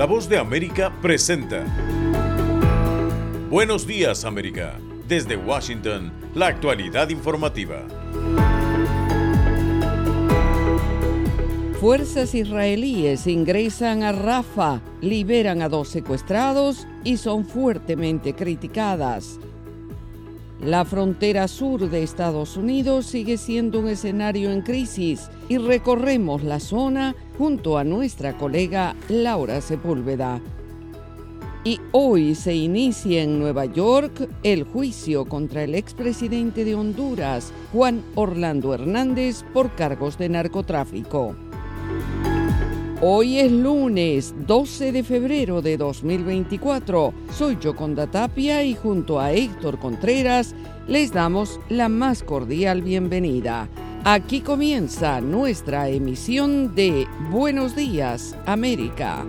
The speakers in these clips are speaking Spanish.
La voz de América presenta. Buenos días América. Desde Washington, la actualidad informativa. Fuerzas israelíes ingresan a Rafa, liberan a dos secuestrados y son fuertemente criticadas. La frontera sur de Estados Unidos sigue siendo un escenario en crisis y recorremos la zona junto a nuestra colega Laura Sepúlveda. Y hoy se inicia en Nueva York el juicio contra el expresidente de Honduras, Juan Orlando Hernández, por cargos de narcotráfico. Hoy es lunes 12 de febrero de 2024. Soy Yoconda Tapia y junto a Héctor Contreras les damos la más cordial bienvenida. Aquí comienza nuestra emisión de Buenos Días, América.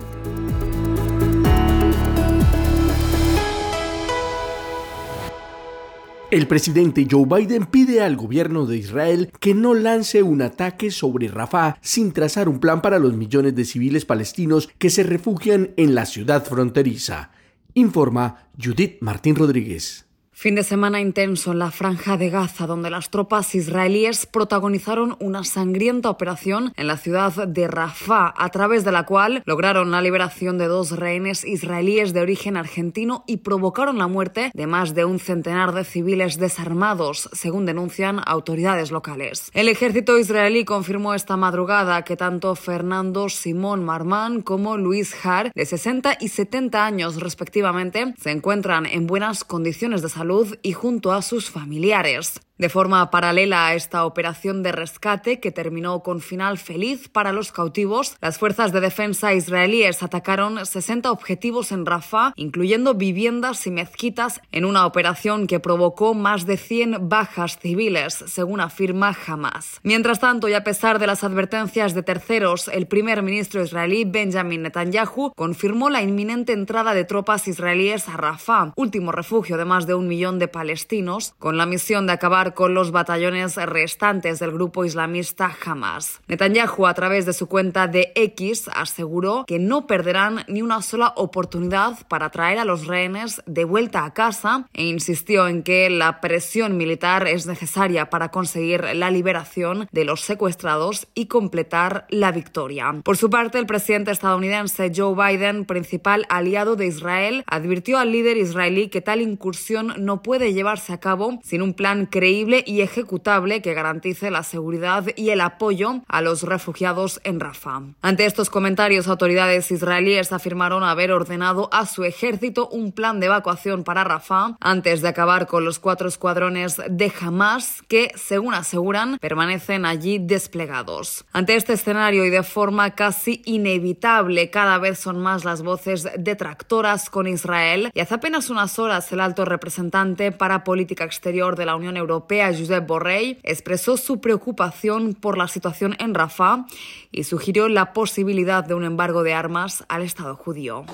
El presidente Joe Biden pide al gobierno de Israel que no lance un ataque sobre Rafah sin trazar un plan para los millones de civiles palestinos que se refugian en la ciudad fronteriza. Informa Judith Martín Rodríguez. Fin de semana intenso en la franja de Gaza, donde las tropas israelíes protagonizaron una sangrienta operación en la ciudad de Rafah, a través de la cual lograron la liberación de dos rehenes israelíes de origen argentino y provocaron la muerte de más de un centenar de civiles desarmados, según denuncian autoridades locales. El ejército israelí confirmó esta madrugada que tanto Fernando Simón Marmán como Luis Har, de 60 y 70 años respectivamente, se encuentran en buenas condiciones de salud y junto a sus familiares. De forma paralela a esta operación de rescate que terminó con final feliz para los cautivos, las fuerzas de defensa israelíes atacaron 60 objetivos en Rafah, incluyendo viviendas y mezquitas, en una operación que provocó más de 100 bajas civiles, según afirma Hamas. Mientras tanto, y a pesar de las advertencias de terceros, el primer ministro israelí Benjamin Netanyahu confirmó la inminente entrada de tropas israelíes a Rafah, último refugio de más de un millón de palestinos, con la misión de acabar con los batallones restantes del grupo islamista Hamas. Netanyahu, a través de su cuenta de X, aseguró que no perderán ni una sola oportunidad para traer a los rehenes de vuelta a casa e insistió en que la presión militar es necesaria para conseguir la liberación de los secuestrados y completar la victoria. Por su parte, el presidente estadounidense Joe Biden, principal aliado de Israel, advirtió al líder israelí que tal incursión no puede llevarse a cabo sin un plan creíble y ejecutable que garantice la seguridad y el apoyo a los refugiados en Rafah. Ante estos comentarios, autoridades israelíes afirmaron haber ordenado a su ejército un plan de evacuación para Rafah antes de acabar con los cuatro escuadrones de Hamas que, según aseguran, permanecen allí desplegados. Ante este escenario y de forma casi inevitable, cada vez son más las voces detractoras con Israel y hace apenas unas horas el alto representante para política exterior de la Unión Europea Josep Borrell, expresó su preocupación por la situación en Rafah y sugirió la posibilidad de un embargo de armas al Estado judío.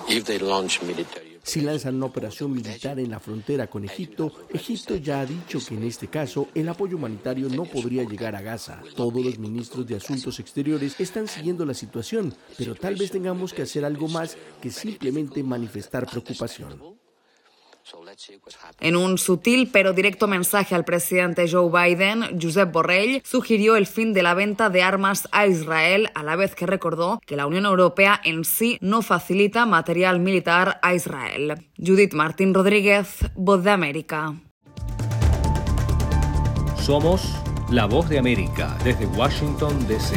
Si lanzan una operación militar en la frontera con Egipto, Egipto ya ha dicho que en este caso el apoyo humanitario no podría llegar a Gaza. Todos los ministros de Asuntos Exteriores están siguiendo la situación, pero tal vez tengamos que hacer algo más que simplemente manifestar preocupación. En un sutil pero directo mensaje al presidente Joe Biden, Josep Borrell sugirió el fin de la venta de armas a Israel, a la vez que recordó que la Unión Europea en sí no facilita material militar a Israel. Judith Martín Rodríguez, Voz de América. Somos la Voz de América desde Washington, D.C.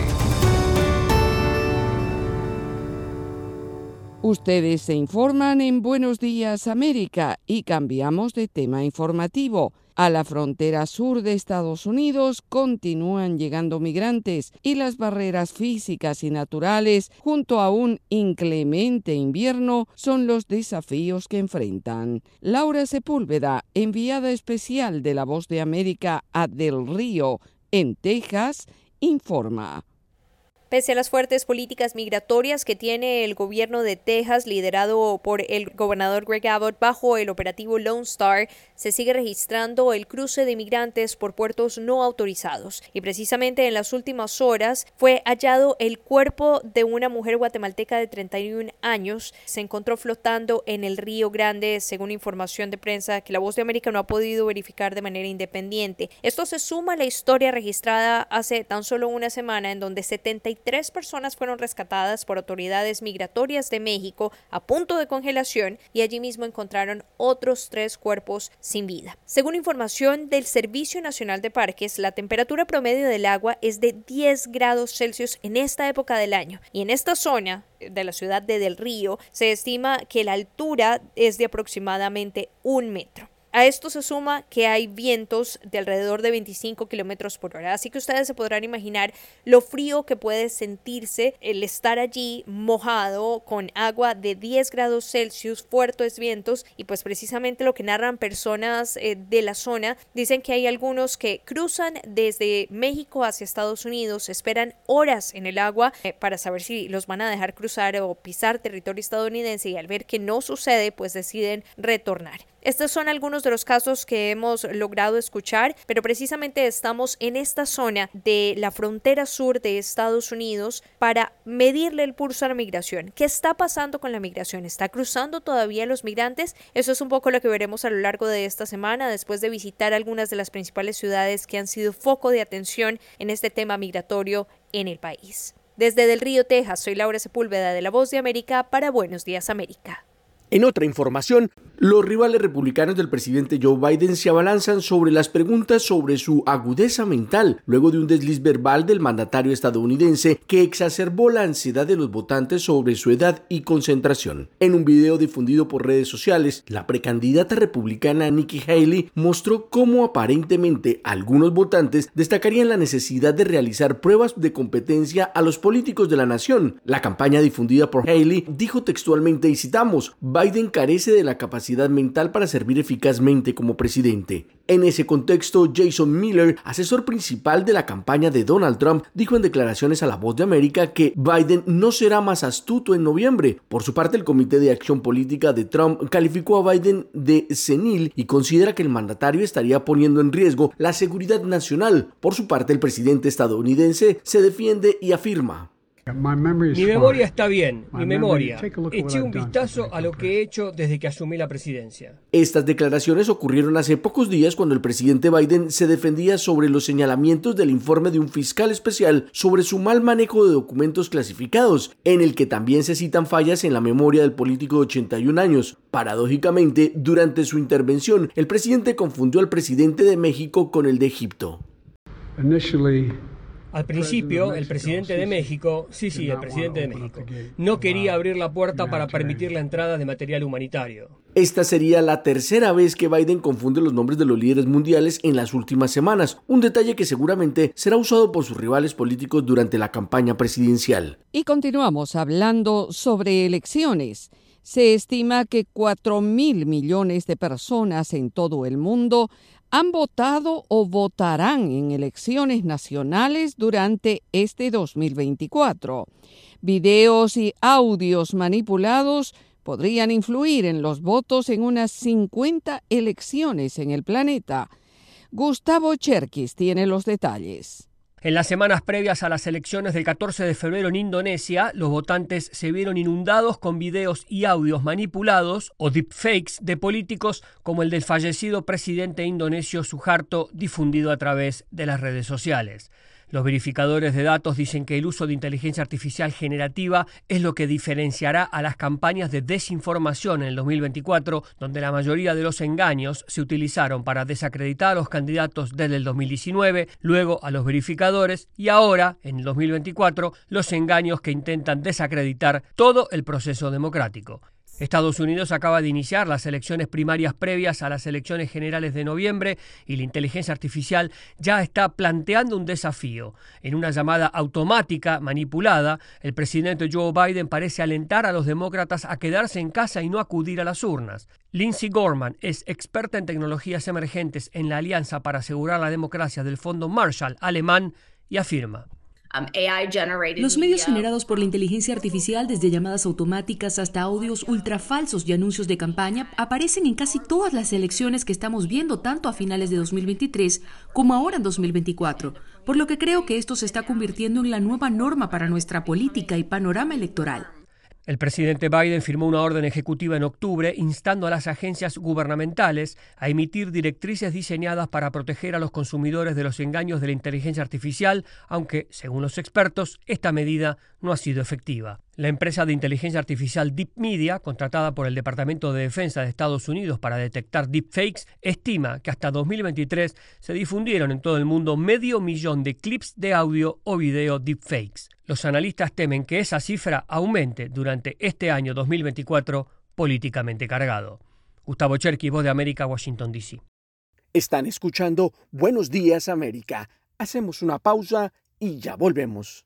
Ustedes se informan en Buenos Días América y cambiamos de tema informativo. A la frontera sur de Estados Unidos continúan llegando migrantes y las barreras físicas y naturales junto a un inclemente invierno son los desafíos que enfrentan. Laura Sepúlveda, enviada especial de la Voz de América a Del Río, en Texas, informa. Pese a las fuertes políticas migratorias que tiene el gobierno de Texas, liderado por el gobernador Greg Abbott bajo el operativo Lone Star, se sigue registrando el cruce de migrantes por puertos no autorizados. Y precisamente en las últimas horas fue hallado el cuerpo de una mujer guatemalteca de 31 años. Se encontró flotando en el Río Grande, según información de prensa que la Voz de América no ha podido verificar de manera independiente. Esto se suma a la historia registrada hace tan solo una semana en donde 73 tres personas fueron rescatadas por autoridades migratorias de México a punto de congelación y allí mismo encontraron otros tres cuerpos sin vida. Según información del Servicio Nacional de Parques, la temperatura promedio del agua es de 10 grados Celsius en esta época del año y en esta zona de la ciudad de Del Río se estima que la altura es de aproximadamente un metro. A esto se suma que hay vientos de alrededor de 25 kilómetros por hora, así que ustedes se podrán imaginar lo frío que puede sentirse el estar allí mojado con agua de 10 grados Celsius, fuertes vientos, y pues precisamente lo que narran personas eh, de la zona dicen que hay algunos que cruzan desde México hacia Estados Unidos, esperan horas en el agua eh, para saber si los van a dejar cruzar o pisar territorio estadounidense. Y al ver que no sucede, pues deciden retornar. Estos son algunos de los casos que hemos logrado escuchar, pero precisamente estamos en esta zona de la frontera sur de Estados Unidos para medirle el pulso a la migración. ¿Qué está pasando con la migración? ¿Está cruzando todavía los migrantes? Eso es un poco lo que veremos a lo largo de esta semana después de visitar algunas de las principales ciudades que han sido foco de atención en este tema migratorio en el país. Desde Del Río, Texas, soy Laura Sepúlveda de La Voz de América para Buenos Días América. En otra información, los rivales republicanos del presidente Joe Biden se abalanzan sobre las preguntas sobre su agudeza mental luego de un desliz verbal del mandatario estadounidense que exacerbó la ansiedad de los votantes sobre su edad y concentración. En un video difundido por redes sociales, la precandidata republicana Nikki Haley mostró cómo aparentemente algunos votantes destacarían la necesidad de realizar pruebas de competencia a los políticos de la nación. La campaña difundida por Haley dijo textualmente y citamos, Biden carece de la capacidad mental para servir eficazmente como presidente. En ese contexto, Jason Miller, asesor principal de la campaña de Donald Trump, dijo en declaraciones a La Voz de América que Biden no será más astuto en noviembre. Por su parte, el Comité de Acción Política de Trump calificó a Biden de senil y considera que el mandatario estaría poniendo en riesgo la seguridad nacional. Por su parte, el presidente estadounidense se defiende y afirma. Mi memoria está bien, mi memoria. Eché un vistazo a lo que he hecho desde que asumí la presidencia. Estas declaraciones ocurrieron hace pocos días cuando el presidente Biden se defendía sobre los señalamientos del informe de un fiscal especial sobre su mal manejo de documentos clasificados, en el que también se citan fallas en la memoria del político de 81 años. Paradójicamente, durante su intervención, el presidente confundió al presidente de México con el de Egipto. Al principio, el presidente de México, sí, sí, el presidente de México, no quería abrir la puerta para permitir la entrada de material humanitario. Esta sería la tercera vez que Biden confunde los nombres de los líderes mundiales en las últimas semanas, un detalle que seguramente será usado por sus rivales políticos durante la campaña presidencial. Y continuamos hablando sobre elecciones. Se estima que 4 mil millones de personas en todo el mundo han votado o votarán en elecciones nacionales durante este 2024. Videos y audios manipulados podrían influir en los votos en unas 50 elecciones en el planeta. Gustavo Cherkis tiene los detalles. En las semanas previas a las elecciones del 14 de febrero en Indonesia, los votantes se vieron inundados con videos y audios manipulados o deepfakes de políticos como el del fallecido presidente indonesio Suharto difundido a través de las redes sociales. Los verificadores de datos dicen que el uso de inteligencia artificial generativa es lo que diferenciará a las campañas de desinformación en el 2024, donde la mayoría de los engaños se utilizaron para desacreditar a los candidatos desde el 2019, luego a los verificadores y ahora, en el 2024, los engaños que intentan desacreditar todo el proceso democrático. Estados Unidos acaba de iniciar las elecciones primarias previas a las elecciones generales de noviembre y la inteligencia artificial ya está planteando un desafío. En una llamada automática manipulada, el presidente Joe Biden parece alentar a los demócratas a quedarse en casa y no acudir a las urnas. Lindsey Gorman es experta en tecnologías emergentes en la Alianza para asegurar la democracia del Fondo Marshall alemán y afirma. Um, Los medios generados por la inteligencia artificial, desde llamadas automáticas hasta audios ultrafalsos y anuncios de campaña, aparecen en casi todas las elecciones que estamos viendo tanto a finales de 2023 como ahora en 2024, por lo que creo que esto se está convirtiendo en la nueva norma para nuestra política y panorama electoral. El presidente Biden firmó una orden ejecutiva en octubre instando a las agencias gubernamentales a emitir directrices diseñadas para proteger a los consumidores de los engaños de la inteligencia artificial, aunque, según los expertos, esta medida no ha sido efectiva. La empresa de inteligencia artificial Deep Media, contratada por el Departamento de Defensa de Estados Unidos para detectar deepfakes, estima que hasta 2023 se difundieron en todo el mundo medio millón de clips de audio o video deepfakes. Los analistas temen que esa cifra aumente durante este año 2024 políticamente cargado. Gustavo Cherky, Voz de América, Washington, D.C. Están escuchando Buenos Días América. Hacemos una pausa y ya volvemos.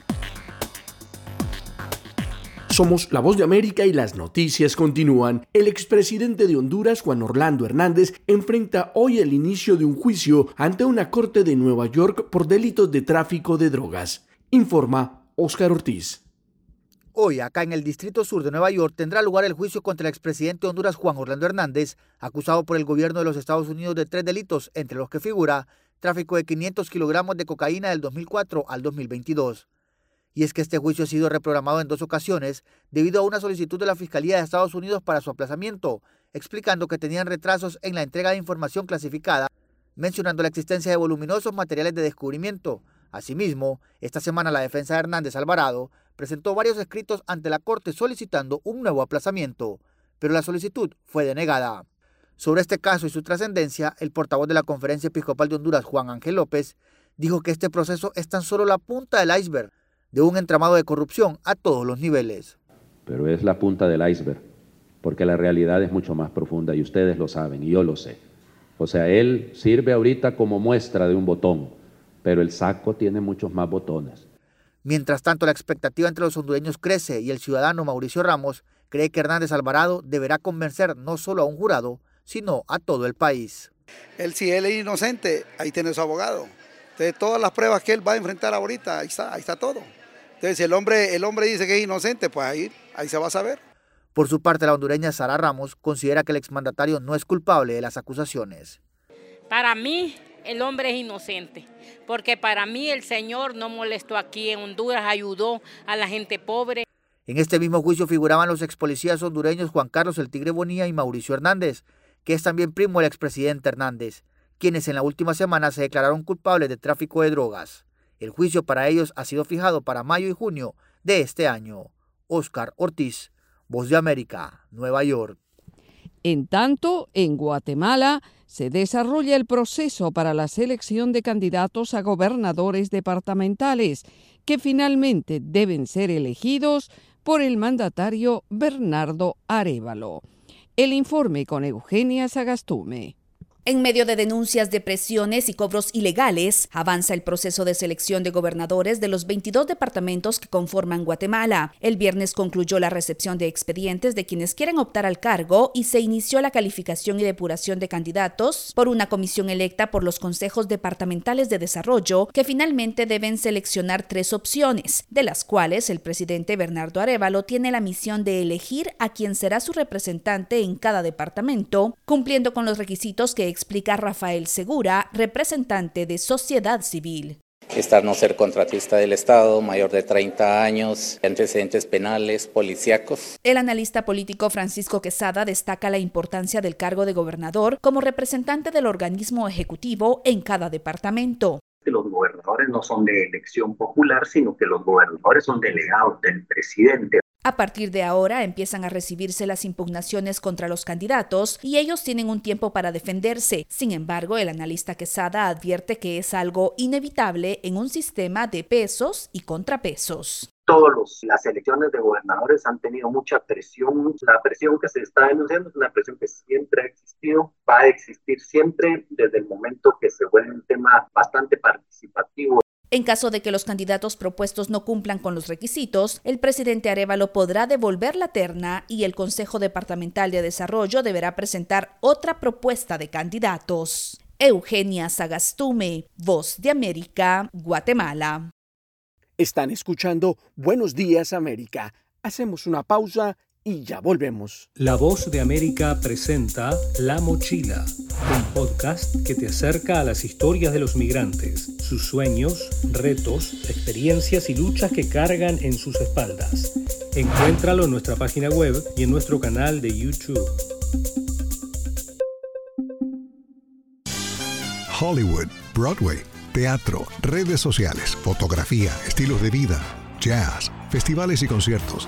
Somos La Voz de América y las noticias continúan. El expresidente de Honduras, Juan Orlando Hernández, enfrenta hoy el inicio de un juicio ante una corte de Nueva York por delitos de tráfico de drogas. Informa Oscar Ortiz. Hoy, acá en el Distrito Sur de Nueva York, tendrá lugar el juicio contra el expresidente de Honduras, Juan Orlando Hernández, acusado por el gobierno de los Estados Unidos de tres delitos, entre los que figura tráfico de 500 kilogramos de cocaína del 2004 al 2022 y es que este juicio ha sido reprogramado en dos ocasiones debido a una solicitud de la Fiscalía de Estados Unidos para su aplazamiento, explicando que tenían retrasos en la entrega de información clasificada, mencionando la existencia de voluminosos materiales de descubrimiento. Asimismo, esta semana la defensa de Hernández Alvarado presentó varios escritos ante la Corte solicitando un nuevo aplazamiento, pero la solicitud fue denegada. Sobre este caso y su trascendencia, el portavoz de la Conferencia Episcopal de Honduras, Juan Ángel López, dijo que este proceso es tan solo la punta del iceberg de un entramado de corrupción a todos los niveles. Pero es la punta del iceberg, porque la realidad es mucho más profunda y ustedes lo saben y yo lo sé. O sea, él sirve ahorita como muestra de un botón, pero el saco tiene muchos más botones. Mientras tanto, la expectativa entre los hondureños crece y el ciudadano Mauricio Ramos cree que Hernández Alvarado deberá convencer no solo a un jurado, sino a todo el país. Él, si él es inocente, ahí tiene su abogado. De todas las pruebas que él va a enfrentar ahorita, ahí está, ahí está todo. Entonces, si el hombre, el hombre dice que es inocente, pues ahí, ahí se va a saber. Por su parte, la hondureña Sara Ramos considera que el exmandatario no es culpable de las acusaciones. Para mí, el hombre es inocente, porque para mí el Señor no molestó aquí en Honduras, ayudó a la gente pobre. En este mismo juicio figuraban los ex policías hondureños Juan Carlos El Tigre Bonilla y Mauricio Hernández, que es también primo del expresidente Hernández, quienes en la última semana se declararon culpables de tráfico de drogas. El juicio para ellos ha sido fijado para mayo y junio de este año. Oscar Ortiz, Voz de América, Nueva York. En tanto, en Guatemala se desarrolla el proceso para la selección de candidatos a gobernadores departamentales, que finalmente deben ser elegidos por el mandatario Bernardo Arevalo. El informe con Eugenia Sagastume. En medio de denuncias de presiones y cobros ilegales, avanza el proceso de selección de gobernadores de los 22 departamentos que conforman Guatemala. El viernes concluyó la recepción de expedientes de quienes quieren optar al cargo y se inició la calificación y depuración de candidatos por una comisión electa por los consejos departamentales de desarrollo que finalmente deben seleccionar tres opciones, de las cuales el presidente Bernardo Arevalo tiene la misión de elegir a quien será su representante en cada departamento, cumpliendo con los requisitos que explica Rafael Segura, representante de Sociedad Civil. Estar no ser contratista del Estado, mayor de 30 años, antecedentes penales, policíacos. El analista político Francisco Quesada destaca la importancia del cargo de gobernador como representante del organismo ejecutivo en cada departamento que los gobernadores no son de elección popular, sino que los gobernadores son delegados del presidente. A partir de ahora empiezan a recibirse las impugnaciones contra los candidatos y ellos tienen un tiempo para defenderse. Sin embargo, el analista Quesada advierte que es algo inevitable en un sistema de pesos y contrapesos todas las elecciones de gobernadores han tenido mucha presión. La presión que se está denunciando es una presión que siempre ha existido, va a existir siempre desde el momento que se vuelve un tema bastante participativo. En caso de que los candidatos propuestos no cumplan con los requisitos, el presidente Arevalo podrá devolver la terna y el Consejo Departamental de Desarrollo deberá presentar otra propuesta de candidatos. Eugenia Sagastume, Voz de América, Guatemala. Están escuchando Buenos Días América. Hacemos una pausa y ya volvemos. La Voz de América presenta La Mochila, un podcast que te acerca a las historias de los migrantes, sus sueños, retos, experiencias y luchas que cargan en sus espaldas. Encuéntralo en nuestra página web y en nuestro canal de YouTube. Hollywood, Broadway teatro, redes sociales, fotografía, estilos de vida, jazz, festivales y conciertos,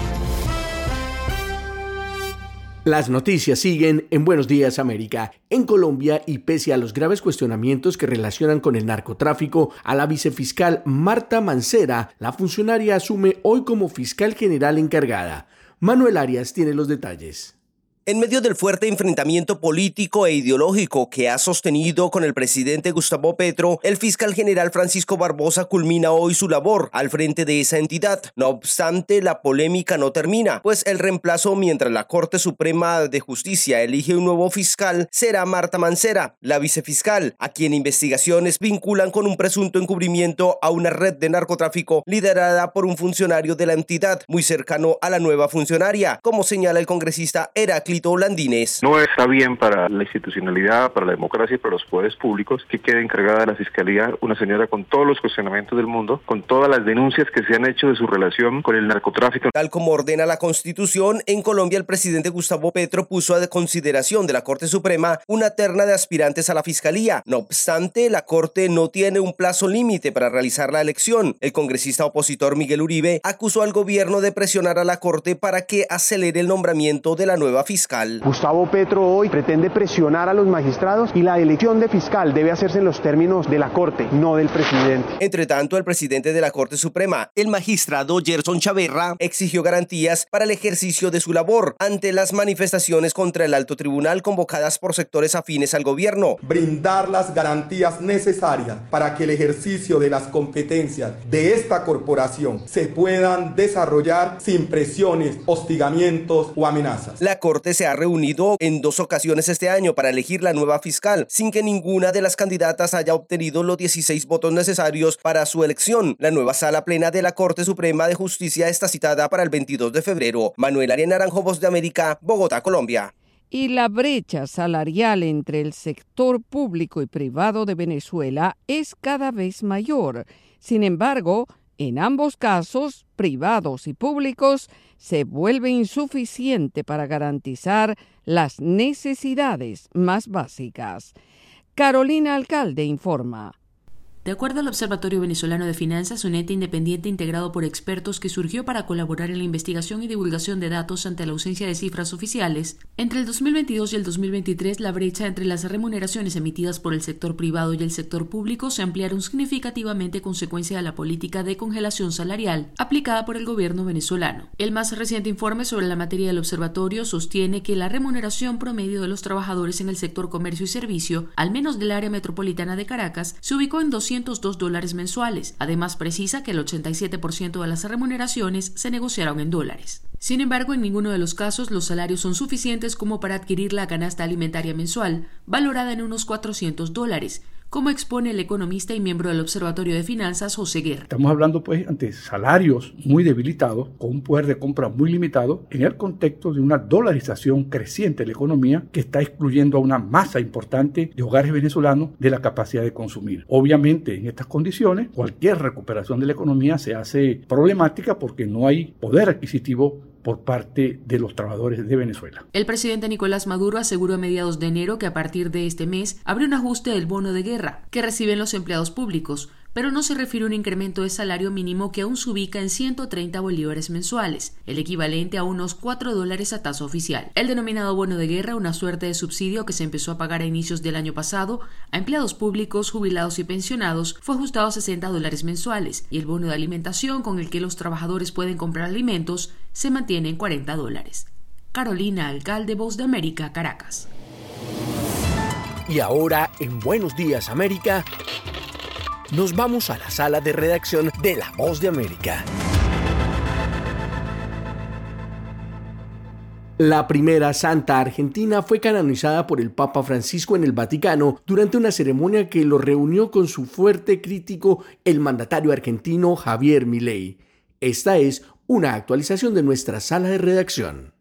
Las noticias siguen en Buenos Días América. En Colombia, y pese a los graves cuestionamientos que relacionan con el narcotráfico, a la vicefiscal Marta Mancera, la funcionaria asume hoy como fiscal general encargada. Manuel Arias tiene los detalles. En medio del fuerte enfrentamiento político e ideológico que ha sostenido con el presidente Gustavo Petro, el fiscal general Francisco Barbosa culmina hoy su labor al frente de esa entidad. No obstante, la polémica no termina, pues el reemplazo mientras la Corte Suprema de Justicia elige un nuevo fiscal será Marta Mancera, la vicefiscal, a quien investigaciones vinculan con un presunto encubrimiento a una red de narcotráfico liderada por un funcionario de la entidad muy cercano a la nueva funcionaria, como señala el congresista Heraclio no está bien para la institucionalidad, para la democracia y para los poderes públicos que quede encargada de la Fiscalía una señora con todos los cuestionamientos del mundo, con todas las denuncias que se han hecho de su relación con el narcotráfico. Tal como ordena la Constitución, en Colombia el presidente Gustavo Petro puso a consideración de la Corte Suprema una terna de aspirantes a la Fiscalía. No obstante, la Corte no tiene un plazo límite para realizar la elección. El congresista opositor Miguel Uribe acusó al gobierno de presionar a la Corte para que acelere el nombramiento de la nueva fiscal Gustavo Petro hoy pretende presionar a los magistrados y la elección de fiscal debe hacerse en los términos de la Corte, no del presidente. Entre tanto, el presidente de la Corte Suprema, el magistrado Gerson Chaverra, exigió garantías para el ejercicio de su labor ante las manifestaciones contra el alto tribunal convocadas por sectores afines al gobierno. Brindar las garantías necesarias para que el ejercicio de las competencias de esta corporación se puedan desarrollar sin presiones, hostigamientos o amenazas. La Corte se ha reunido en dos ocasiones este año para elegir la nueva fiscal, sin que ninguna de las candidatas haya obtenido los 16 votos necesarios para su elección. La nueva sala plena de la Corte Suprema de Justicia está citada para el 22 de febrero. Manuel Arias Naranjo, Voz de América, Bogotá, Colombia. Y la brecha salarial entre el sector público y privado de Venezuela es cada vez mayor. Sin embargo, en ambos casos, privados y públicos, se vuelve insuficiente para garantizar las necesidades más básicas. Carolina Alcalde informa. De acuerdo al Observatorio Venezolano de Finanzas, un ente independiente integrado por expertos que surgió para colaborar en la investigación y divulgación de datos ante la ausencia de cifras oficiales, entre el 2022 y el 2023 la brecha entre las remuneraciones emitidas por el sector privado y el sector público se ampliaron significativamente consecuencia de la política de congelación salarial aplicada por el gobierno venezolano. El más reciente informe sobre la materia del observatorio sostiene que la remuneración promedio de los trabajadores en el sector comercio y servicio, al menos del área metropolitana de Caracas, se ubicó en 200 202 dólares mensuales. Además, precisa que el 87% de las remuneraciones se negociaron en dólares. Sin embargo, en ninguno de los casos los salarios son suficientes como para adquirir la canasta alimentaria mensual, valorada en unos 400 dólares, como expone el economista y miembro del Observatorio de Finanzas, José Guerra. Estamos hablando pues ante salarios muy debilitados, con un poder de compra muy limitado, en el contexto de una dolarización creciente de la economía que está excluyendo a una masa importante de hogares venezolanos de la capacidad de consumir. Obviamente, en estas condiciones, cualquier recuperación de la economía se hace problemática porque no hay poder adquisitivo por parte de los trabajadores de Venezuela. El presidente Nicolás Maduro aseguró a mediados de enero que a partir de este mes habrá un ajuste del bono de guerra que reciben los empleados públicos, pero no se refiere a un incremento de salario mínimo que aún se ubica en 130 bolívares mensuales, el equivalente a unos 4 dólares a tasa oficial. El denominado bono de guerra, una suerte de subsidio que se empezó a pagar a inicios del año pasado a empleados públicos, jubilados y pensionados, fue ajustado a 60 dólares mensuales, y el bono de alimentación con el que los trabajadores pueden comprar alimentos se mantiene en 40 dólares. Carolina Alcalde, Voz de América, Caracas. Y ahora, en Buenos Días América, nos vamos a la sala de redacción de La Voz de América. La primera santa argentina fue canonizada por el Papa Francisco en el Vaticano durante una ceremonia que lo reunió con su fuerte crítico, el mandatario argentino Javier Milei. Esta es una actualización de nuestra sala de redacción.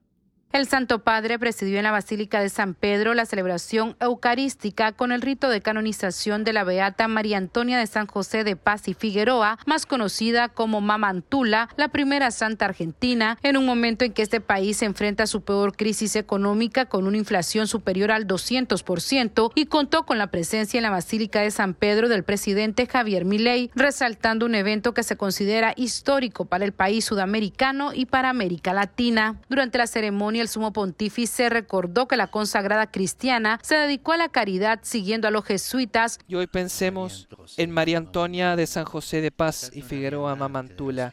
El Santo Padre presidió en la Basílica de San Pedro la celebración eucarística con el rito de canonización de la Beata María Antonia de San José de Paz y Figueroa, más conocida como Mamantula, la primera santa argentina, en un momento en que este país se enfrenta a su peor crisis económica con una inflación superior al 200% y contó con la presencia en la Basílica de San Pedro del presidente Javier Milei, resaltando un evento que se considera histórico para el país sudamericano y para América Latina. Durante la ceremonia el sumo pontífice recordó que la consagrada cristiana se dedicó a la caridad siguiendo a los jesuitas. Y hoy pensemos en María Antonia de San José de Paz y Figueroa Mamantula.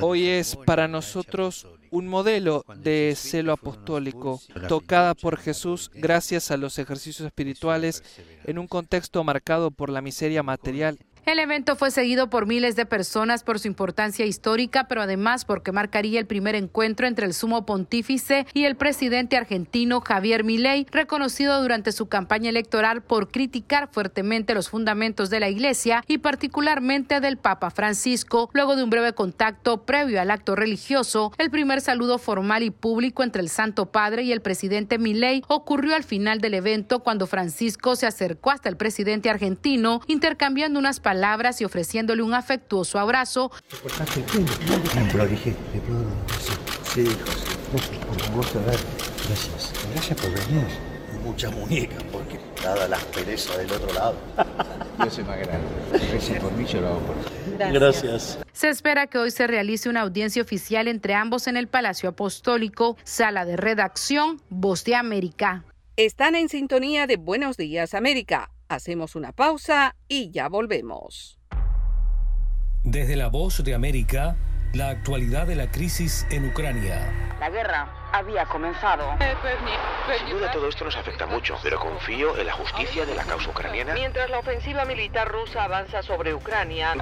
Hoy es para nosotros un modelo de celo apostólico, tocada por Jesús gracias a los ejercicios espirituales en un contexto marcado por la miseria material el evento fue seguido por miles de personas por su importancia histórica, pero además porque marcaría el primer encuentro entre el sumo pontífice y el presidente argentino Javier Milei, reconocido durante su campaña electoral por criticar fuertemente los fundamentos de la Iglesia y particularmente del Papa Francisco. Luego de un breve contacto previo al acto religioso, el primer saludo formal y público entre el Santo Padre y el presidente Milei ocurrió al final del evento cuando Francisco se acercó hasta el presidente argentino intercambiando unas palabras palabras y ofreciéndole un afectuoso abrazo. Sí, Gracias. Gracias por venir. Muchas muñecas, porque dada la aspereza del otro lado. Yo soy más grande. Gracias por mí, yo lo hago por Gracias. Gracias. Se espera que hoy se realice una audiencia oficial entre ambos en el Palacio Apostólico, sala de redacción, Voz de América. Están en sintonía de Buenos Días América. Hacemos una pausa y ya volvemos. Desde la voz de América, la actualidad de la crisis en Ucrania. La guerra había comenzado. Sin duda todo esto nos afecta mucho, pero confío en la justicia de la causa ucraniana. Mientras la ofensiva militar rusa avanza sobre Ucrania.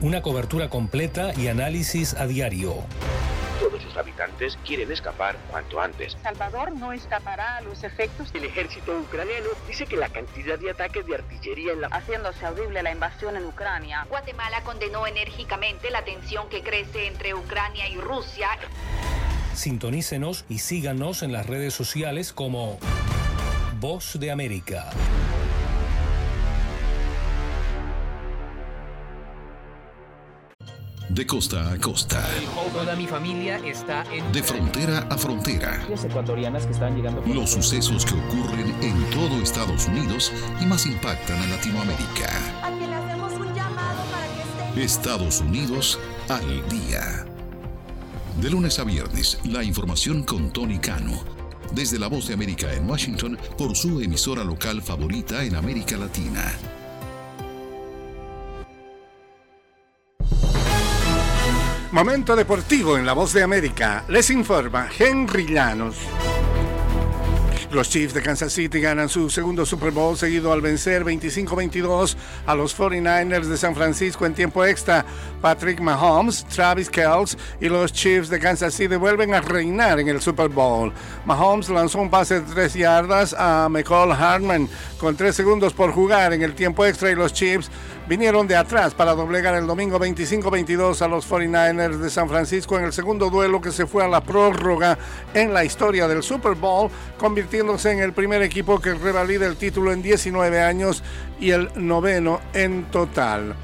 Una cobertura completa y análisis a diario. Todos sus habitantes quieren escapar cuanto antes. Salvador no escapará a los efectos. El ejército ucraniano dice que la cantidad de ataques de artillería en la... Haciéndose audible la invasión en Ucrania. Guatemala condenó enérgicamente la tensión que crece entre Ucrania y Rusia. Sintonícenos y síganos en las redes sociales como Voz de América. De costa a costa. Toda mi familia está en... De frontera a frontera. ecuatorianas que están llegando... Los sucesos que ocurren en todo Estados Unidos y más impactan a Latinoamérica. Aquí le hacemos un llamado para que estén... Estados Unidos al día. De lunes a viernes, la información con Tony Cano. Desde la voz de América en Washington por su emisora local favorita en América Latina. Momento deportivo en La Voz de América. Les informa Henry Llanos. Los Chiefs de Kansas City ganan su segundo Super Bowl seguido al vencer 25-22 a los 49ers de San Francisco en tiempo extra. Patrick Mahomes, Travis Kells y los Chiefs de Kansas City vuelven a reinar en el Super Bowl. Mahomes lanzó un pase de tres yardas a McCall Hartman con tres segundos por jugar en el tiempo extra y los Chiefs vinieron de atrás para doblegar el domingo 25-22 a los 49ers de San Francisco en el segundo duelo que se fue a la prórroga en la historia del Super Bowl, convirtiéndose en el primer equipo que revalida el título en 19 años y el noveno en total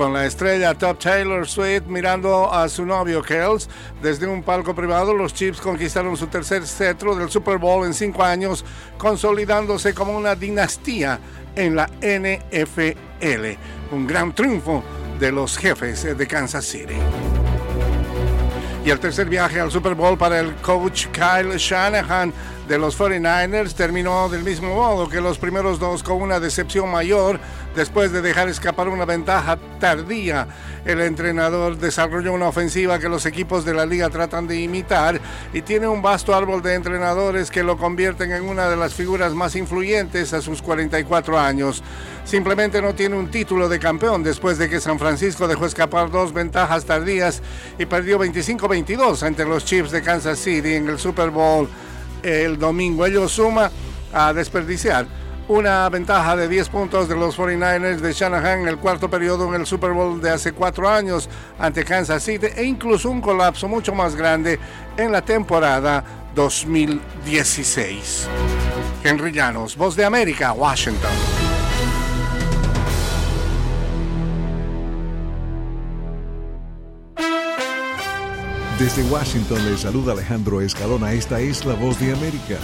con la estrella Top Taylor Swift mirando a su novio Kells. Desde un palco privado, los Chiefs conquistaron su tercer cetro del Super Bowl en cinco años, consolidándose como una dinastía en la NFL. Un gran triunfo de los jefes de Kansas City. Y el tercer viaje al Super Bowl para el coach Kyle Shanahan de los 49ers terminó del mismo modo que los primeros dos con una decepción mayor después de dejar escapar una ventaja tardía. El entrenador desarrolló una ofensiva que los equipos de la liga tratan de imitar y tiene un vasto árbol de entrenadores que lo convierten en una de las figuras más influyentes a sus 44 años. Simplemente no tiene un título de campeón después de que San Francisco dejó escapar dos ventajas tardías y perdió 25-22 ante los Chiefs de Kansas City en el Super Bowl el domingo. Ello suma a desperdiciar una ventaja de 10 puntos de los 49ers de Shanahan en el cuarto periodo en el Super Bowl de hace cuatro años ante Kansas City e incluso un colapso mucho más grande en la temporada 2016. Henry Llanos, Voz de América, Washington. Desde Washington le saluda Alejandro Escalona. Esta es la voz de América.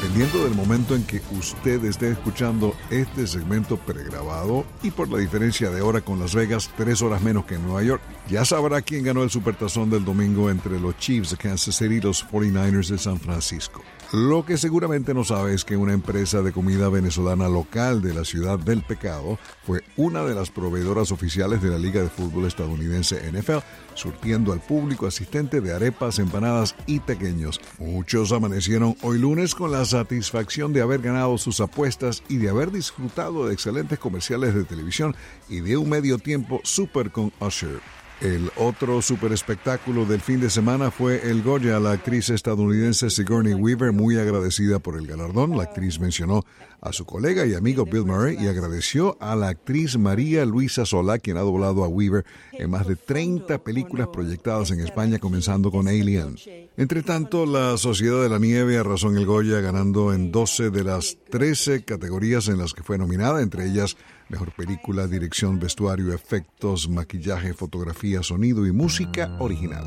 Dependiendo del momento en que usted esté escuchando este segmento pregrabado y por la diferencia de hora con Las Vegas, tres horas menos que en Nueva York, ya sabrá quién ganó el supertazón del domingo entre los Chiefs de Kansas City y los 49ers de San Francisco. Lo que seguramente no sabe es que una empresa de comida venezolana local de la ciudad del pecado fue una de las proveedoras oficiales de la Liga de Fútbol estadounidense NFL, surtiendo al público asistente de arepas, empanadas y pequeños. Muchos amanecieron hoy lunes con la satisfacción de haber ganado sus apuestas y de haber disfrutado de excelentes comerciales de televisión y de un medio tiempo súper con Usher. El otro super espectáculo del fin de semana fue el Goya. La actriz estadounidense Sigourney Weaver, muy agradecida por el galardón, la actriz mencionó a su colega y amigo Bill Murray y agradeció a la actriz María Luisa Sola, quien ha doblado a Weaver en más de 30 películas proyectadas en España, comenzando con Alien. Entre tanto, la Sociedad de la Nieve arrasó en el Goya, ganando en 12 de las 13 categorías en las que fue nominada, entre ellas Mejor película, dirección, vestuario, efectos, maquillaje, fotografía, sonido y música original.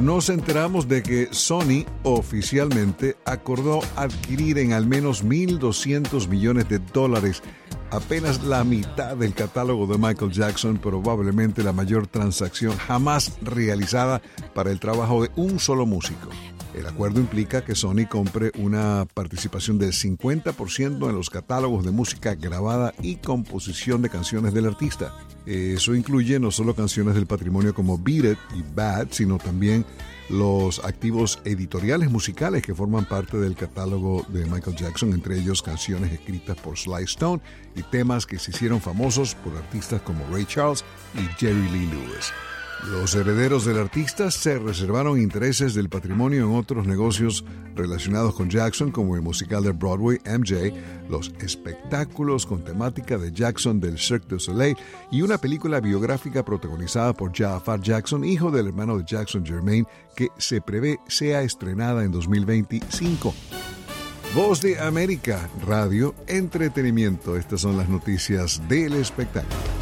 Nos enteramos de que Sony oficialmente acordó adquirir en al menos 1.200 millones de dólares apenas la mitad del catálogo de Michael Jackson, probablemente la mayor transacción jamás realizada para el trabajo de un solo músico. El acuerdo implica que Sony compre una participación del 50% en los catálogos de música grabada y composición de canciones del artista. Eso incluye no solo canciones del patrimonio como Beat It y Bad, sino también los activos editoriales musicales que forman parte del catálogo de Michael Jackson, entre ellos canciones escritas por Sly Stone y temas que se hicieron famosos por artistas como Ray Charles y Jerry Lee Lewis. Los herederos del artista se reservaron intereses del patrimonio en otros negocios relacionados con Jackson, como el musical de Broadway MJ, los espectáculos con temática de Jackson del Cirque du Soleil y una película biográfica protagonizada por Jafar Jackson, hijo del hermano de Jackson Germain, que se prevé sea estrenada en 2025. Voz de América, radio, entretenimiento. Estas son las noticias del espectáculo.